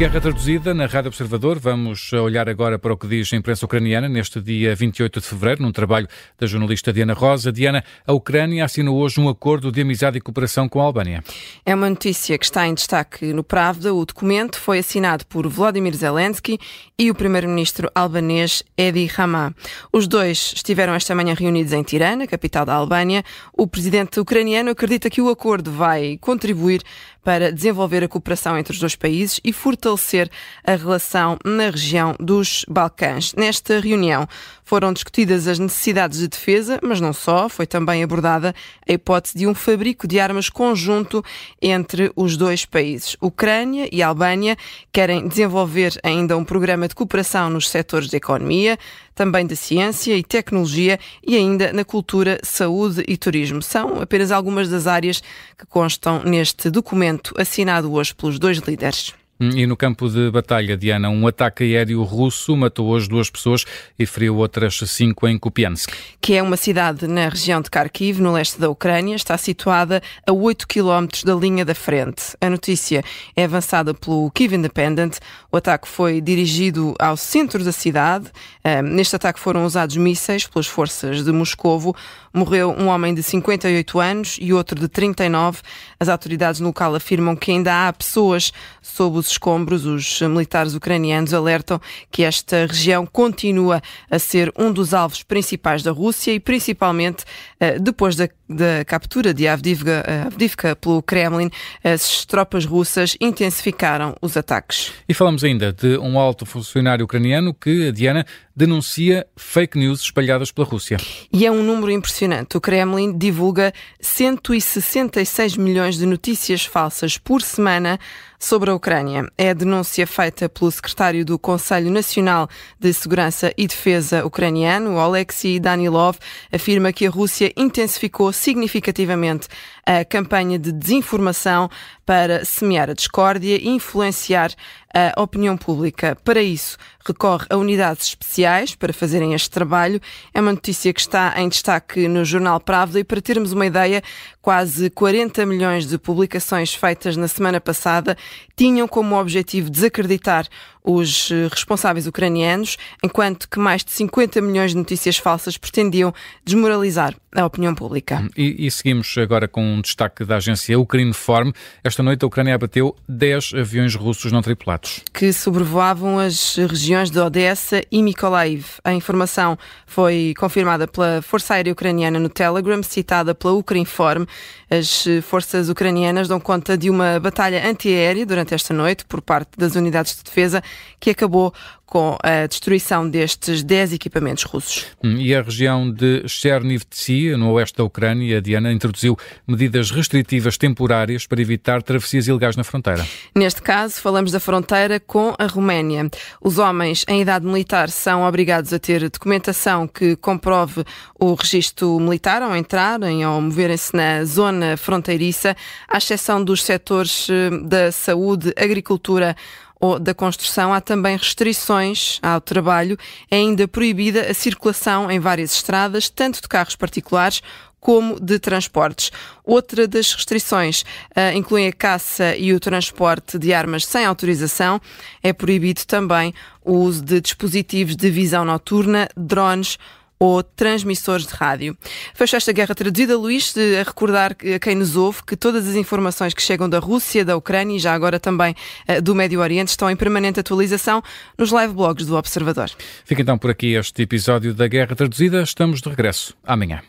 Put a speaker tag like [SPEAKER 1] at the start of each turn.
[SPEAKER 1] Guerra traduzida na Rádio Observador. Vamos olhar agora para o que diz a imprensa ucraniana neste dia 28 de fevereiro, num trabalho da jornalista Diana Rosa. Diana, a Ucrânia assinou hoje um acordo de amizade e cooperação com a Albânia.
[SPEAKER 2] É uma notícia que está em destaque no Pravda. O documento foi assinado por Vladimir Zelensky e o primeiro-ministro albanês Edi Rama. Os dois estiveram esta manhã reunidos em Tirana, capital da Albânia. O presidente ucraniano acredita que o acordo vai contribuir para desenvolver a cooperação entre os dois países e fortalecer a relação na região dos Balcãs. Nesta reunião foram discutidas as necessidades de defesa, mas não só, foi também abordada a hipótese de um fabrico de armas conjunto entre os dois países. Ucrânia e Albânia querem desenvolver ainda um programa de cooperação nos setores da economia, também da ciência e tecnologia e ainda na cultura, saúde e turismo. São apenas algumas das áreas que constam neste documento assinado hoje pelos dois líderes.
[SPEAKER 1] E no campo de batalha, Diana, um ataque aéreo russo matou hoje duas pessoas e feriu outras cinco em Kupiansk.
[SPEAKER 2] Que é uma cidade na região de Kharkiv, no leste da Ucrânia, está situada a 8 quilómetros da linha da frente. A notícia é avançada pelo Kiev Independent. O ataque foi dirigido ao centro da cidade. Neste ataque foram usados mísseis pelas forças de Moscovo. Morreu um homem de 58 anos e outro de 39. As autoridades no local afirmam que ainda há pessoas sob os escombros. Os militares ucranianos alertam que esta região continua a ser um dos alvos principais da Rússia e principalmente eh, depois da, da captura de Avdivka, eh, Avdivka pelo Kremlin, as tropas russas intensificaram os ataques.
[SPEAKER 1] E falamos ainda de um alto funcionário ucraniano que, Diana, denuncia fake news espalhadas pela Rússia.
[SPEAKER 2] E é um número impressionante. O Kremlin divulga 166 milhões de notícias falsas por semana sobre a Ucrânia. É a denúncia feita pelo secretário do Conselho Nacional de Segurança e Defesa ucraniano, Alexei Danilov, afirma que a Rússia intensificou significativamente a campanha de desinformação para semear a discórdia e influenciar a opinião pública. Para isso, recorre a unidades especiais para fazerem este trabalho. É uma notícia que está em destaque no jornal Pravda e para termos uma ideia, quase 40 milhões de publicações feitas na semana passada tinham como objetivo desacreditar os eh, responsáveis ucranianos, enquanto que mais de 50 milhões de notícias falsas pretendiam desmoralizar a opinião pública.
[SPEAKER 1] E, e seguimos agora com um destaque da agência Ucrainform. Esta noite a Ucrânia abateu 10 aviões russos não tripulados.
[SPEAKER 2] Que sobrevoavam as regiões de Odessa e Mykolaiv. A informação foi confirmada pela Força Aérea Ucraniana no Telegram, citada pela Ucrainform. As forças ucranianas dão conta de uma batalha antiaérea durante esta noite por parte das unidades de defesa que acabou com a destruição destes 10 equipamentos russos.
[SPEAKER 1] Hum, e a região de Chernivtsi, no oeste da Ucrânia, Diana, introduziu medidas restritivas temporárias para evitar travessias ilegais na fronteira.
[SPEAKER 2] Neste caso, falamos da fronteira com a Roménia. Os homens em idade militar são obrigados a ter documentação que comprove o registro militar ao entrarem ou moverem-se na zona fronteiriça, à exceção dos setores eh, da saúde, agricultura ou da construção, há também restrições ao trabalho. É ainda proibida a circulação em várias estradas, tanto de carros particulares como de transportes. Outra das restrições uh, inclui a caça e o transporte de armas sem autorização. É proibido também o uso de dispositivos de visão noturna, drones ou transmissores de rádio. Fecho esta guerra traduzida, Luís, a recordar a quem nos ouve que todas as informações que chegam da Rússia, da Ucrânia e já agora também uh, do Médio Oriente estão em permanente atualização nos live blogs do Observador.
[SPEAKER 1] Fica então por aqui este episódio da Guerra Traduzida. Estamos de regresso amanhã.